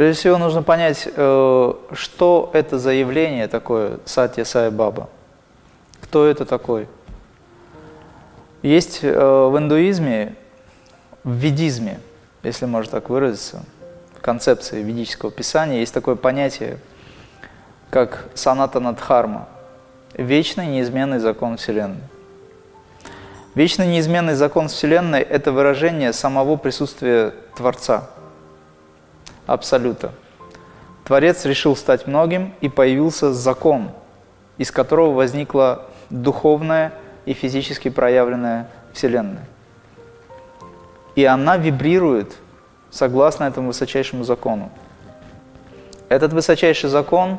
Прежде всего нужно понять, э, что это за явление такое Сатья Сай Баба. Кто это такой? Есть э, в индуизме, в ведизме, если можно так выразиться, в концепции ведического писания есть такое понятие, как санатанадхарма, вечный неизменный закон Вселенной. Вечный неизменный закон Вселенной – это выражение самого присутствия Творца, Абсолюта. Творец решил стать многим, и появился закон, из которого возникла духовная и физически проявленная Вселенная. И она вибрирует согласно этому высочайшему закону. Этот высочайший закон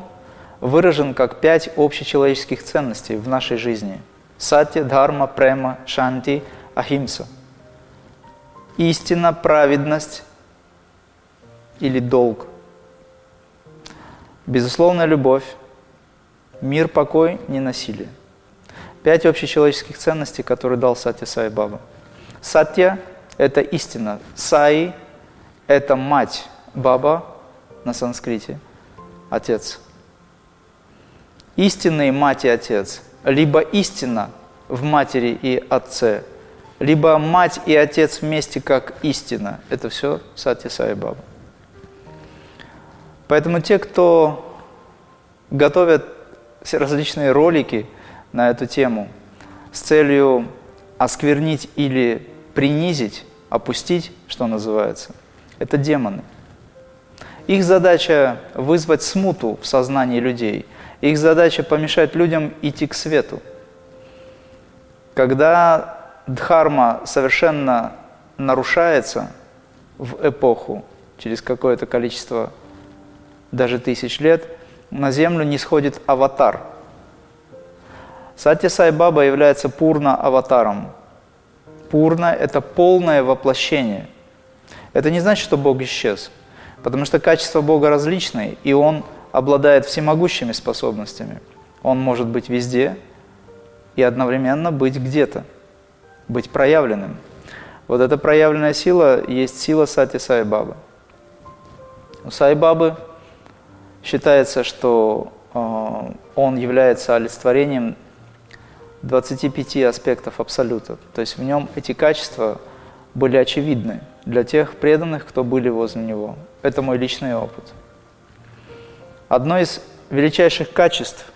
выражен как пять общечеловеческих ценностей в нашей жизни – Сатья, Дхарма, Према, Шанти, Ахимса. Истина, праведность или долг. Безусловная любовь, мир, покой, ненасилие. Пять общечеловеческих ценностей, которые дал Сатья Сай Баба. Сатья – это истина. Саи – это мать. Баба на санскрите – отец. Истинный мать и отец – либо истина в матери и отце, либо мать и отец вместе как истина. Это все Сати Сай Баба. Поэтому те, кто готовят различные ролики на эту тему с целью осквернить или принизить, опустить, что называется, это демоны. Их задача вызвать смуту в сознании людей – их задача помешать людям идти к свету. Когда дхарма совершенно нарушается в эпоху, через какое-то количество, даже тысяч лет, на землю не сходит аватар. Сатья Сай Баба является пурна аватаром. Пурна – это полное воплощение. Это не значит, что Бог исчез, потому что качества Бога различные, и Он – обладает всемогущими способностями. Он может быть везде и одновременно быть где-то, быть проявленным. Вот эта проявленная сила есть сила Сати Сай Бабы. У Сай Бабы считается, что э, он является олицетворением 25 аспектов Абсолюта. То есть в нем эти качества были очевидны для тех преданных, кто были возле него. Это мой личный опыт. Одно из величайших качеств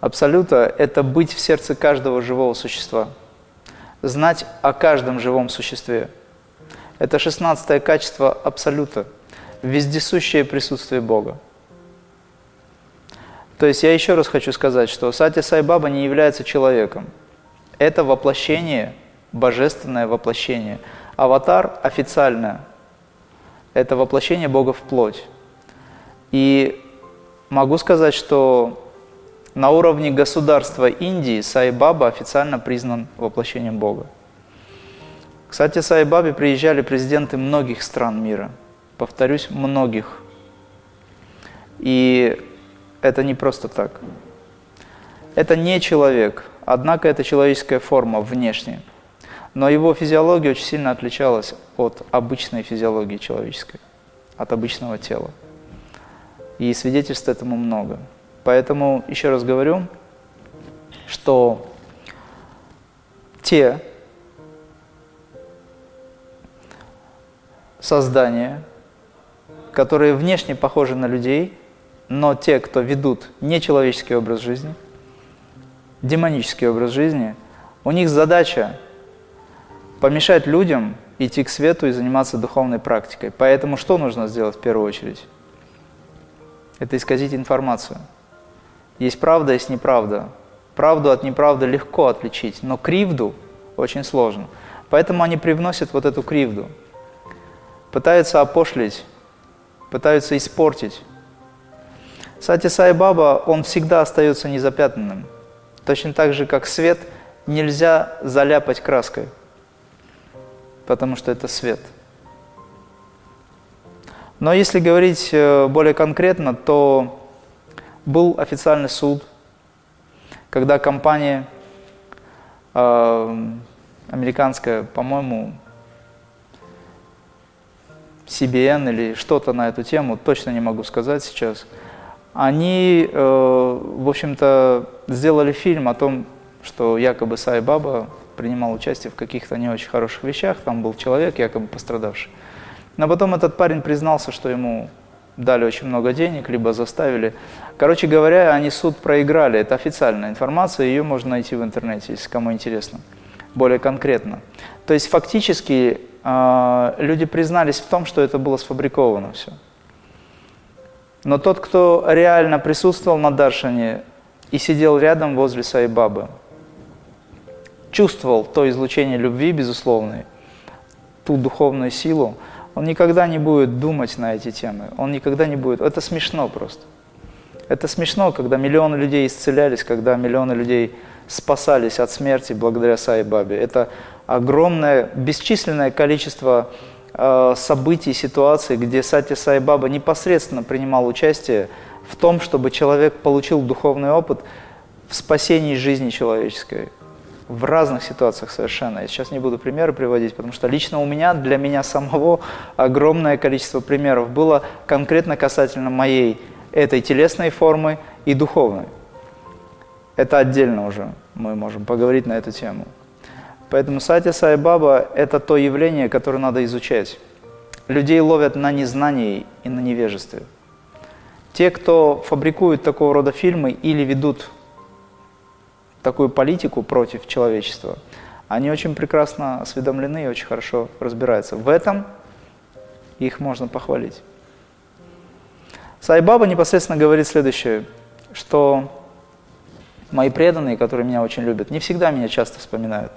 Абсолюта – это быть в сердце каждого живого существа, знать о каждом живом существе. Это шестнадцатое качество Абсолюта – вездесущее присутствие Бога. То есть я еще раз хочу сказать, что Сати Сай Баба не является человеком. Это воплощение, божественное воплощение. Аватар официальное – это воплощение Бога в плоть. И могу сказать, что на уровне государства Индии Сай-Баба официально признан воплощением Бога. Кстати, Сай-Бабе приезжали президенты многих стран мира. Повторюсь, многих. И это не просто так. Это не человек, однако это человеческая форма внешне. Но его физиология очень сильно отличалась от обычной физиологии человеческой, от обычного тела. И свидетельств этому много. Поэтому еще раз говорю, что те создания, которые внешне похожи на людей, но те, кто ведут нечеловеческий образ жизни, демонический образ жизни, у них задача помешать людям идти к свету и заниматься духовной практикой. Поэтому что нужно сделать в первую очередь? это исказить информацию. Есть правда, есть неправда. Правду от неправды легко отличить, но кривду очень сложно. Поэтому они привносят вот эту кривду. Пытаются опошлить, пытаются испортить. Сати Сай Баба, он всегда остается незапятнанным. Точно так же, как свет нельзя заляпать краской, потому что это свет – но если говорить э, более конкретно, то был официальный суд, когда компания э, американская, по-моему, CBN или что-то на эту тему, точно не могу сказать сейчас, они, э, в общем-то, сделали фильм о том, что якобы Сай Баба принимал участие в каких-то не очень хороших вещах, там был человек, якобы пострадавший. Но потом этот парень признался, что ему дали очень много денег, либо заставили. Короче говоря, они суд проиграли. Это официальная информация, ее можно найти в интернете, если кому интересно, более конкретно. То есть фактически люди признались в том, что это было сфабриковано все. Но тот, кто реально присутствовал на Даршане и сидел рядом возле Сайбабы, чувствовал то излучение любви, безусловной, ту духовную силу, он никогда не будет думать на эти темы. Он никогда не будет. Это смешно просто. Это смешно, когда миллионы людей исцелялись, когда миллионы людей спасались от смерти благодаря Сай Бабе. Это огромное, бесчисленное количество э, событий, ситуаций, где Сати Сай Баба непосредственно принимал участие в том, чтобы человек получил духовный опыт в спасении жизни человеческой в разных ситуациях совершенно. Я сейчас не буду примеры приводить, потому что лично у меня, для меня самого, огромное количество примеров было конкретно касательно моей этой телесной формы и духовной. Это отдельно уже мы можем поговорить на эту тему. Поэтому Сати Сай Баба – это то явление, которое надо изучать. Людей ловят на незнании и на невежестве. Те, кто фабрикует такого рода фильмы или ведут такую политику против человечества, они очень прекрасно осведомлены и очень хорошо разбираются. В этом их можно похвалить. Сайбаба непосредственно говорит следующее, что мои преданные, которые меня очень любят, не всегда меня часто вспоминают,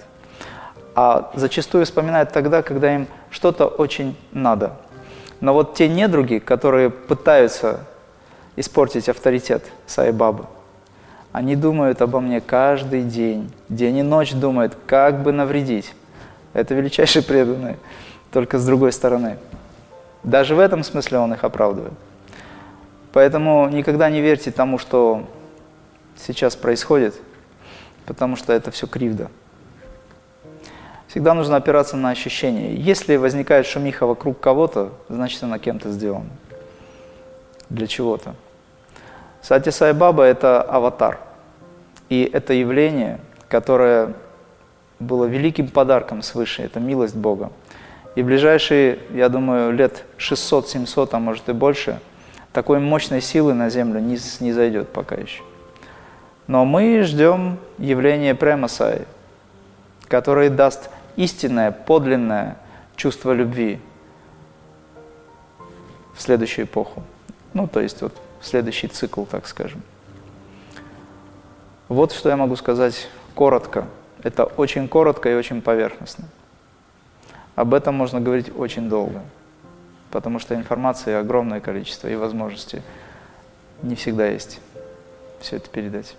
а зачастую вспоминают тогда, когда им что-то очень надо. Но вот те недруги, которые пытаются испортить авторитет Сайбабы, они думают обо мне каждый день, день и ночь думают, как бы навредить. Это величайшие преданные, только с другой стороны. Даже в этом смысле он их оправдывает. Поэтому никогда не верьте тому, что сейчас происходит, потому что это все кривда. Всегда нужно опираться на ощущения. Если возникает шумиха вокруг кого-то, значит она кем-то сделана. Для чего-то. Сати Сай Баба – это аватар. И это явление, которое было великим подарком свыше, это милость Бога. И в ближайшие, я думаю, лет 600-700, а может и больше, такой мощной силы на Землю не, не зайдет пока еще. Но мы ждем явления Премасай, который даст истинное, подлинное чувство любви в следующую эпоху. Ну, то есть вот следующий цикл, так скажем. Вот что я могу сказать коротко. Это очень коротко и очень поверхностно. Об этом можно говорить очень долго, потому что информации огромное количество и возможностей не всегда есть все это передать.